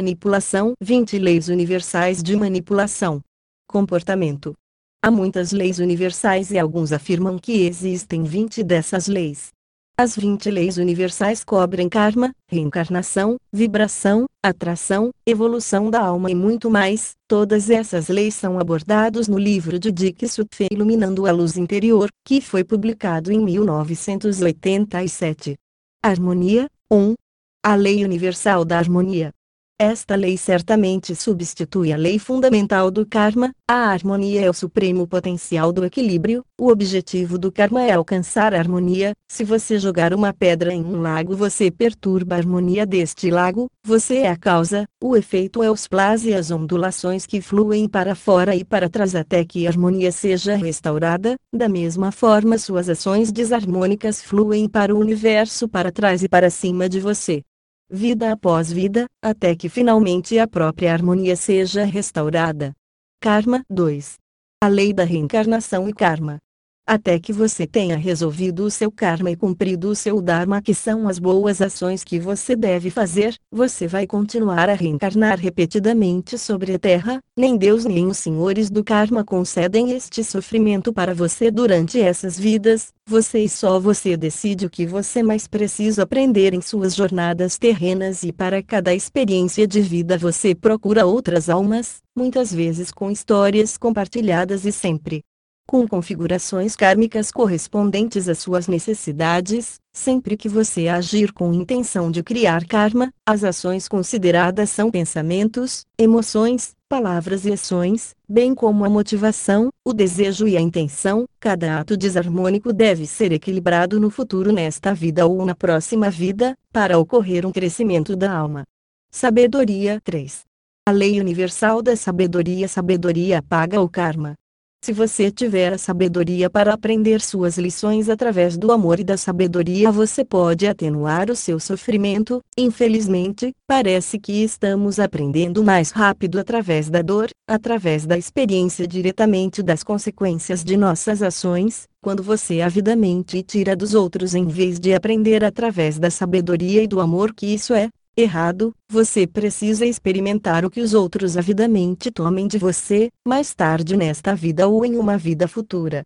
Manipulação 20 Leis Universais de Manipulação. Comportamento. Há muitas leis universais e alguns afirmam que existem 20 dessas leis. As 20 leis universais cobrem karma, reencarnação, vibração, atração, evolução da alma e muito mais. Todas essas leis são abordados no livro de Dick Sutphen Iluminando a Luz Interior, que foi publicado em 1987. Harmonia 1. A Lei Universal da Harmonia. Esta lei certamente substitui a lei fundamental do karma, a harmonia é o supremo potencial do equilíbrio, o objetivo do karma é alcançar a harmonia, se você jogar uma pedra em um lago você perturba a harmonia deste lago, você é a causa, o efeito é os plas e as ondulações que fluem para fora e para trás até que a harmonia seja restaurada, da mesma forma suas ações desarmônicas fluem para o universo para trás e para cima de você vida após vida, até que finalmente a própria harmonia seja restaurada. Karma 2. A lei da reencarnação e karma até que você tenha resolvido o seu karma e cumprido o seu dharma que são as boas ações que você deve fazer, você vai continuar a reencarnar repetidamente sobre a terra, nem Deus nem os senhores do karma concedem este sofrimento para você durante essas vidas, você e só você decide o que você mais precisa aprender em suas jornadas terrenas e para cada experiência de vida você procura outras almas, muitas vezes com histórias compartilhadas e sempre com configurações kármicas correspondentes às suas necessidades, sempre que você agir com intenção de criar karma, as ações consideradas são pensamentos, emoções, palavras e ações, bem como a motivação, o desejo e a intenção, cada ato desarmônico deve ser equilibrado no futuro nesta vida ou na próxima vida, para ocorrer um crescimento da alma. Sabedoria 3. A lei universal da sabedoria Sabedoria apaga o karma. Se você tiver a sabedoria para aprender suas lições através do amor e da sabedoria, você pode atenuar o seu sofrimento. Infelizmente, parece que estamos aprendendo mais rápido através da dor, através da experiência diretamente das consequências de nossas ações, quando você avidamente tira dos outros em vez de aprender através da sabedoria e do amor que isso é, errado, você precisa experimentar o que os outros avidamente tomem de você, mais tarde nesta vida ou em uma vida futura.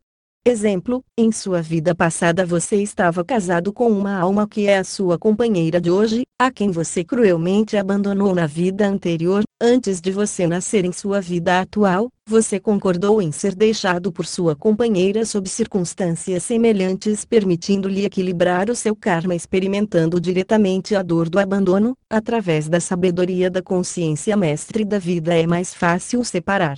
Exemplo, em sua vida passada você estava casado com uma alma que é a sua companheira de hoje, a quem você cruelmente abandonou na vida anterior, antes de você nascer em sua vida atual, você concordou em ser deixado por sua companheira sob circunstâncias semelhantes, permitindo-lhe equilibrar o seu karma experimentando diretamente a dor do abandono, através da sabedoria da consciência mestre da vida é mais fácil separar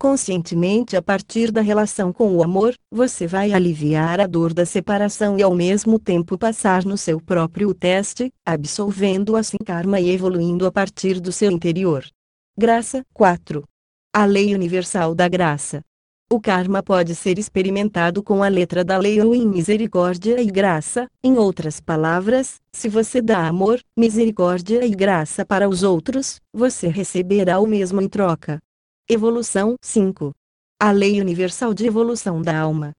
Conscientemente a partir da relação com o amor, você vai aliviar a dor da separação e ao mesmo tempo passar no seu próprio teste, absolvendo assim karma e evoluindo a partir do seu interior. Graça 4. A Lei Universal da Graça. O karma pode ser experimentado com a letra da lei ou em misericórdia e graça, em outras palavras, se você dá amor, misericórdia e graça para os outros, você receberá o mesmo em troca. Evolução 5. A Lei Universal de Evolução da Alma.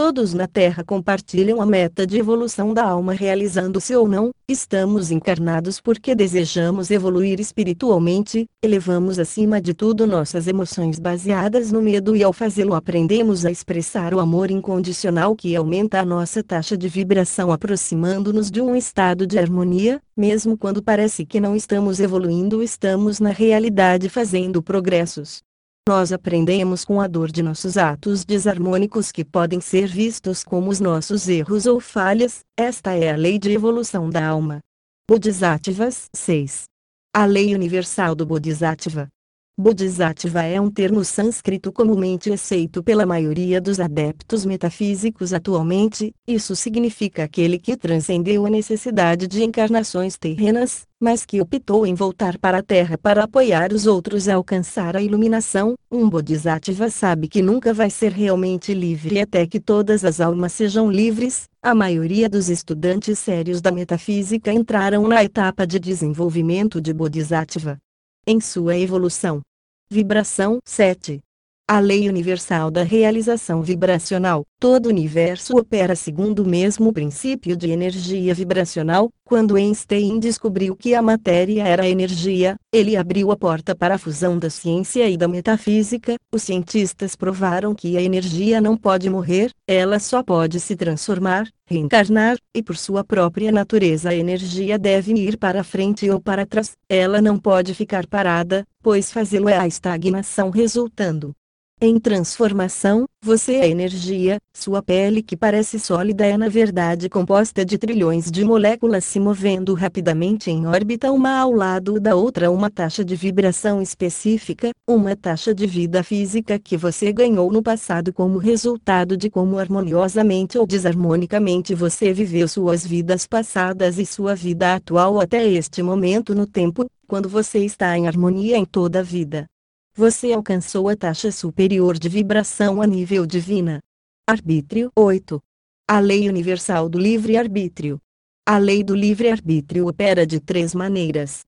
Todos na Terra compartilham a meta de evolução da alma realizando-se ou não, estamos encarnados porque desejamos evoluir espiritualmente, elevamos acima de tudo nossas emoções baseadas no medo e ao fazê-lo aprendemos a expressar o amor incondicional que aumenta a nossa taxa de vibração aproximando-nos de um estado de harmonia, mesmo quando parece que não estamos evoluindo estamos na realidade fazendo progressos. Nós aprendemos com a dor de nossos atos desarmônicos que podem ser vistos como os nossos erros ou falhas, esta é a lei de evolução da alma. Bodhisattvas 6. A lei universal do Bodhisattva. Bodhisattva é um termo sânscrito comumente aceito pela maioria dos adeptos metafísicos atualmente, isso significa aquele que transcendeu a necessidade de encarnações terrenas, mas que optou em voltar para a Terra para apoiar os outros a alcançar a iluminação. Um Bodhisattva sabe que nunca vai ser realmente livre até que todas as almas sejam livres. A maioria dos estudantes sérios da metafísica entraram na etapa de desenvolvimento de Bodhisattva. Em sua evolução, Vibração 7. A lei universal da realização vibracional. Todo o universo opera segundo o mesmo princípio de energia vibracional. Quando Einstein descobriu que a matéria era energia, ele abriu a porta para a fusão da ciência e da metafísica. Os cientistas provaram que a energia não pode morrer, ela só pode se transformar, reencarnar, e por sua própria natureza a energia deve ir para frente ou para trás. Ela não pode ficar parada, pois fazê-lo é a estagnação resultando em transformação, você é energia, sua pele que parece sólida é na verdade composta de trilhões de moléculas se movendo rapidamente em órbita uma ao lado da outra uma taxa de vibração específica, uma taxa de vida física que você ganhou no passado como resultado de como harmoniosamente ou desarmonicamente você viveu suas vidas passadas e sua vida atual até este momento no tempo, quando você está em harmonia em toda a vida você alcançou a taxa superior de vibração a nível divina. Arbítrio 8. A lei universal do livre-arbítrio. A lei do livre-arbítrio opera de três maneiras.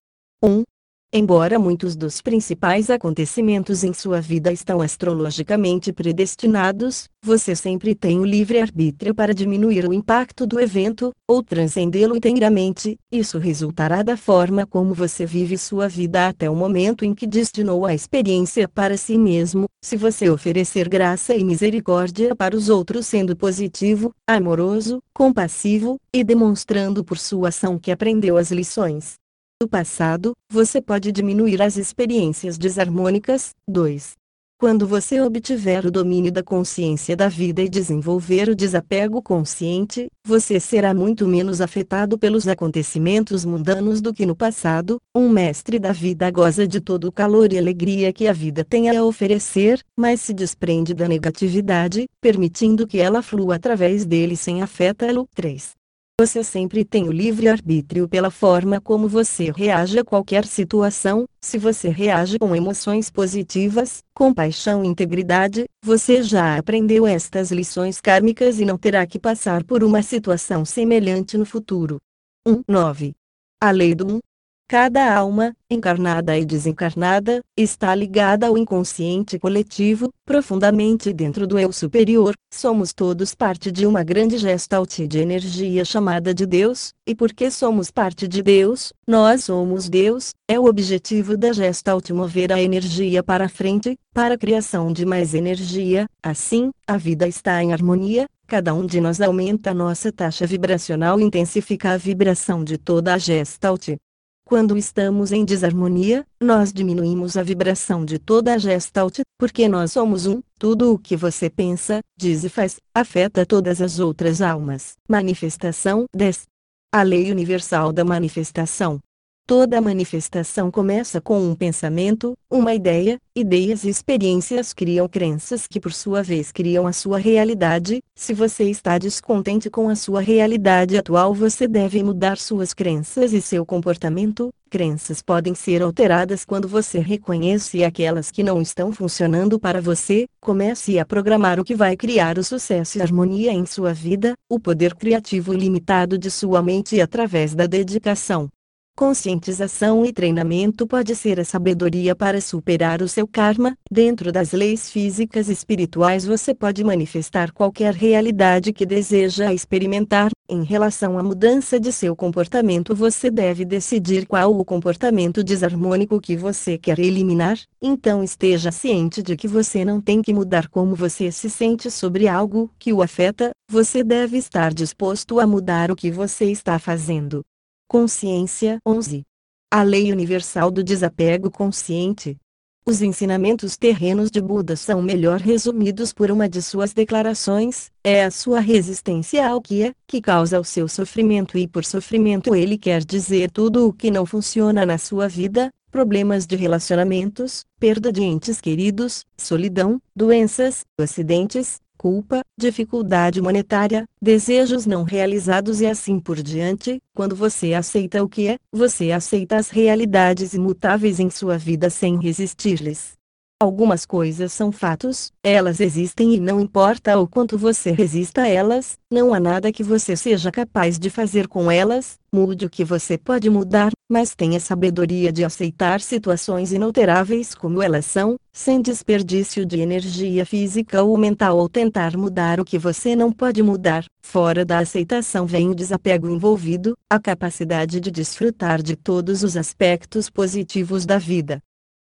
1. Embora muitos dos principais acontecimentos em sua vida estão astrologicamente predestinados, você sempre tem o livre-arbítrio para diminuir o impacto do evento, ou transcendê-lo inteiramente. Isso resultará da forma como você vive sua vida até o momento em que destinou a experiência para si mesmo. Se você oferecer graça e misericórdia para os outros sendo positivo, amoroso, compassivo, e demonstrando por sua ação que aprendeu as lições, do passado, você pode diminuir as experiências desarmônicas. 2. Quando você obtiver o domínio da consciência da vida e desenvolver o desapego consciente, você será muito menos afetado pelos acontecimentos mundanos do que no passado. Um mestre da vida goza de todo o calor e alegria que a vida tem a oferecer, mas se desprende da negatividade, permitindo que ela flua através dele sem afetá-lo. 3. Você sempre tem o livre-arbítrio pela forma como você reage a qualquer situação. Se você reage com emoções positivas, compaixão e integridade, você já aprendeu estas lições kármicas e não terá que passar por uma situação semelhante no futuro. 1. 9. A lei do 1. Cada alma, encarnada e desencarnada, está ligada ao inconsciente coletivo, profundamente dentro do eu superior. Somos todos parte de uma grande gestalt de energia chamada de Deus, e porque somos parte de Deus, nós somos Deus. É o objetivo da gestalt mover a energia para frente, para a criação de mais energia. Assim, a vida está em harmonia, cada um de nós aumenta a nossa taxa vibracional e intensifica a vibração de toda a gestalt. Quando estamos em desarmonia, nós diminuímos a vibração de toda a gestalt, porque nós somos um, tudo o que você pensa, diz e faz, afeta todas as outras almas. Manifestação 10. A lei universal da manifestação. Toda manifestação começa com um pensamento, uma ideia, ideias e experiências criam crenças que por sua vez criam a sua realidade. Se você está descontente com a sua realidade atual, você deve mudar suas crenças e seu comportamento. Crenças podem ser alteradas quando você reconhece aquelas que não estão funcionando para você. Comece a programar o que vai criar o sucesso e harmonia em sua vida, o poder criativo ilimitado de sua mente através da dedicação Conscientização e treinamento pode ser a sabedoria para superar o seu karma. Dentro das leis físicas e espirituais você pode manifestar qualquer realidade que deseja experimentar. Em relação à mudança de seu comportamento, você deve decidir qual o comportamento desarmônico que você quer eliminar. Então esteja ciente de que você não tem que mudar como você se sente sobre algo que o afeta, você deve estar disposto a mudar o que você está fazendo. Consciência 11. A lei universal do desapego consciente. Os ensinamentos terrenos de Buda são melhor resumidos por uma de suas declarações: é a sua resistência ao que é, que causa o seu sofrimento, e por sofrimento ele quer dizer tudo o que não funciona na sua vida, problemas de relacionamentos, perda de entes queridos, solidão, doenças, acidentes, culpa, dificuldade monetária, desejos não realizados e assim por diante. Quando você aceita o que é, você aceita as realidades imutáveis em sua vida sem resistir-lhes. Algumas coisas são fatos, elas existem e não importa o quanto você resista a elas, não há nada que você seja capaz de fazer com elas, mude o que você pode mudar, mas tenha sabedoria de aceitar situações inalteráveis como elas são, sem desperdício de energia física ou mental ou tentar mudar o que você não pode mudar. Fora da aceitação vem o desapego envolvido, a capacidade de desfrutar de todos os aspectos positivos da vida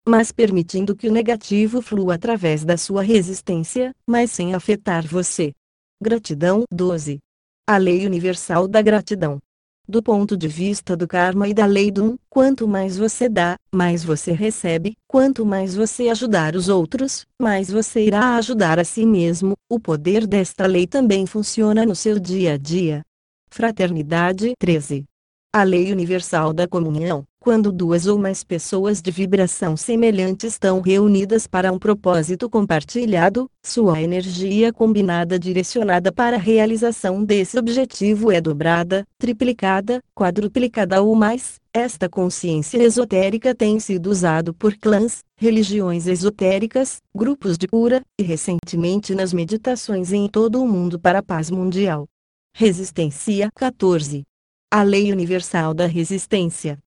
mas permitindo que o negativo flua através da sua resistência, mas sem afetar você. Gratidão 12. A lei universal da gratidão. Do ponto de vista do karma e da lei do um, quanto mais você dá, mais você recebe, quanto mais você ajudar os outros, mais você irá ajudar a si mesmo. O poder desta lei também funciona no seu dia a dia. Fraternidade 13. A lei universal da comunhão. Quando duas ou mais pessoas de vibração semelhante estão reunidas para um propósito compartilhado, sua energia combinada direcionada para a realização desse objetivo é dobrada, triplicada, quadruplicada ou mais. Esta consciência esotérica tem sido usado por clãs, religiões esotéricas, grupos de cura, e recentemente nas meditações em todo o mundo para a paz mundial. Resistência 14 a lei universal da resistência.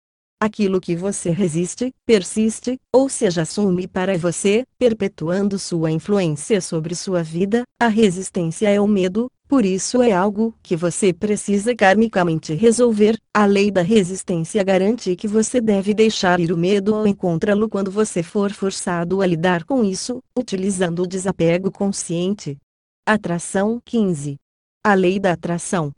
Aquilo que você resiste, persiste, ou seja, assume para você, perpetuando sua influência sobre sua vida. A resistência é o medo, por isso é algo que você precisa karmicamente resolver. A lei da resistência garante que você deve deixar ir o medo ou encontrá-lo quando você for forçado a lidar com isso, utilizando o desapego consciente. Atração 15. A lei da atração.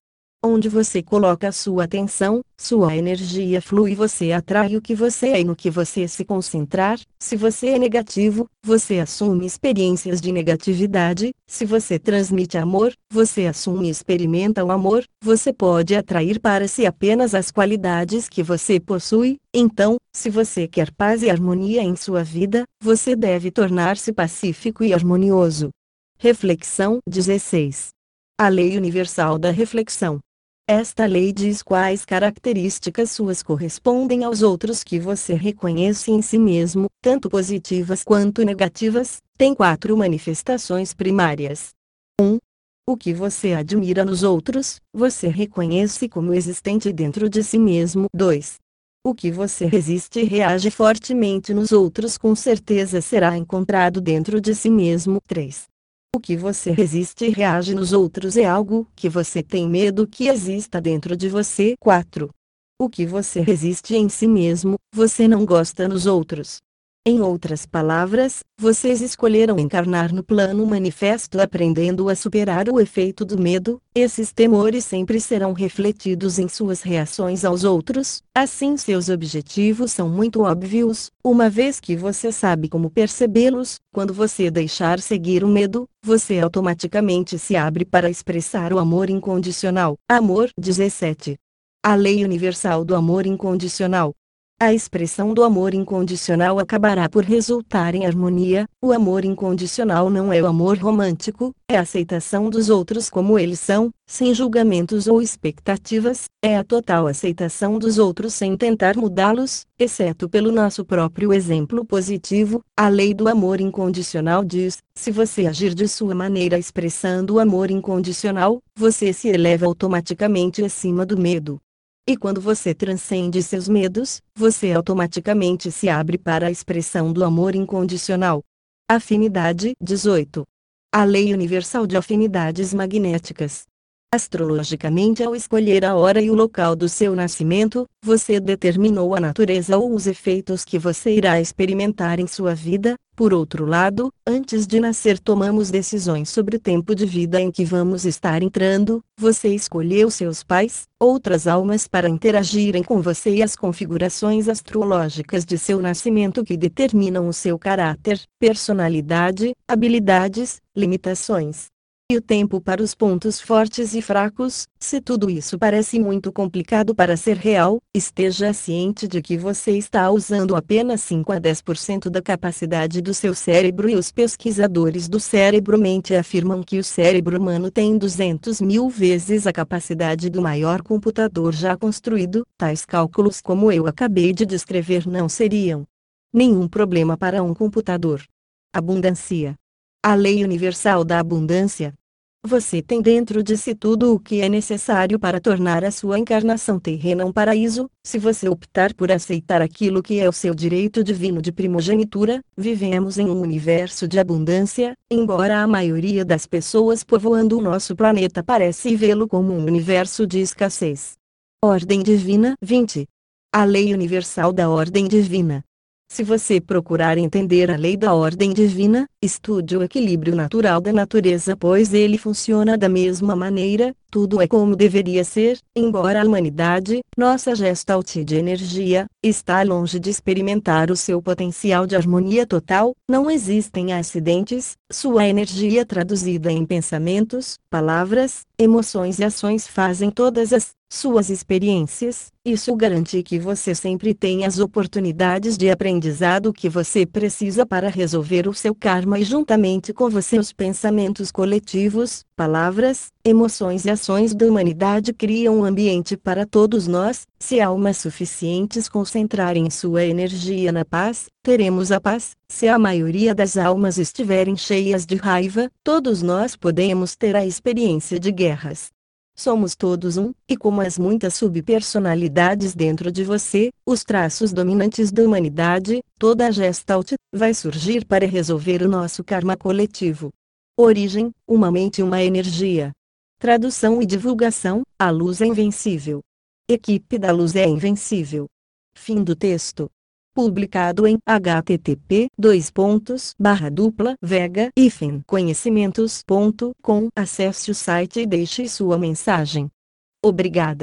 Onde você coloca sua atenção, sua energia flui e você atrai o que você é e no que você se concentrar. Se você é negativo, você assume experiências de negatividade. Se você transmite amor, você assume e experimenta o amor. Você pode atrair para si apenas as qualidades que você possui. Então, se você quer paz e harmonia em sua vida, você deve tornar-se pacífico e harmonioso. Reflexão 16. A Lei Universal da Reflexão. Esta lei diz quais características suas correspondem aos outros que você reconhece em si mesmo, tanto positivas quanto negativas, tem quatro manifestações primárias. 1. Um, o que você admira nos outros, você reconhece como existente dentro de si mesmo. 2. O que você resiste e reage fortemente nos outros com certeza será encontrado dentro de si mesmo. 3. O que você resiste e reage nos outros é algo que você tem medo que exista dentro de você. 4. O que você resiste em si mesmo, você não gosta nos outros. Em outras palavras, vocês escolheram encarnar no plano manifesto aprendendo a superar o efeito do medo, esses temores sempre serão refletidos em suas reações aos outros, assim seus objetivos são muito óbvios, uma vez que você sabe como percebê-los, quando você deixar seguir o medo, você automaticamente se abre para expressar o amor incondicional. Amor 17. A lei universal do amor incondicional. A expressão do amor incondicional acabará por resultar em harmonia. O amor incondicional não é o amor romântico, é a aceitação dos outros como eles são, sem julgamentos ou expectativas, é a total aceitação dos outros sem tentar mudá-los, exceto pelo nosso próprio exemplo positivo. A lei do amor incondicional diz: se você agir de sua maneira expressando o amor incondicional, você se eleva automaticamente acima do medo. E quando você transcende seus medos, você automaticamente se abre para a expressão do amor incondicional. Afinidade 18. A Lei Universal de Afinidades Magnéticas. Astrologicamente, ao escolher a hora e o local do seu nascimento, você determinou a natureza ou os efeitos que você irá experimentar em sua vida. Por outro lado, antes de nascer, tomamos decisões sobre o tempo de vida em que vamos estar entrando. Você escolheu seus pais, outras almas para interagirem com você e as configurações astrológicas de seu nascimento que determinam o seu caráter, personalidade, habilidades, limitações e o tempo para os pontos fortes e fracos. Se tudo isso parece muito complicado para ser real, esteja ciente de que você está usando apenas 5 a 10% da capacidade do seu cérebro e os pesquisadores do cérebro-mente afirmam que o cérebro humano tem 200 mil vezes a capacidade do maior computador já construído. Tais cálculos como eu acabei de descrever não seriam nenhum problema para um computador. Abundância. A lei universal da abundância. Você tem dentro de si tudo o que é necessário para tornar a sua encarnação terrena um paraíso, se você optar por aceitar aquilo que é o seu direito divino de primogenitura. Vivemos em um universo de abundância, embora a maioria das pessoas povoando o nosso planeta parece vê-lo como um universo de escassez. Ordem Divina 20. A Lei Universal da Ordem Divina. Se você procurar entender a lei da ordem divina, estude o equilíbrio natural da natureza, pois ele funciona da mesma maneira, tudo é como deveria ser, embora a humanidade, nossa gestalt de energia, está longe de experimentar o seu potencial de harmonia total, não existem acidentes, sua energia traduzida em pensamentos, palavras, emoções e ações fazem todas as suas experiências, isso garante que você sempre tem as oportunidades de aprendizado que você precisa para resolver o seu karma e juntamente com você os pensamentos coletivos, palavras, emoções e ações da humanidade criam um ambiente para todos nós, se almas suficientes concentrarem sua energia na paz, teremos a paz, se a maioria das almas estiverem cheias de raiva, todos nós podemos ter a experiência de guerras. Somos todos um, e como as muitas subpersonalidades dentro de você, os traços dominantes da humanidade, toda a gestalt, vai surgir para resolver o nosso karma coletivo. Origem, uma mente e uma energia. Tradução e divulgação, a luz é invencível. Equipe da luz é invencível. Fim do texto publicado em http dois pontos barra dupla vega conhecimentos.com acesse o site e deixe sua mensagem. Obrigada.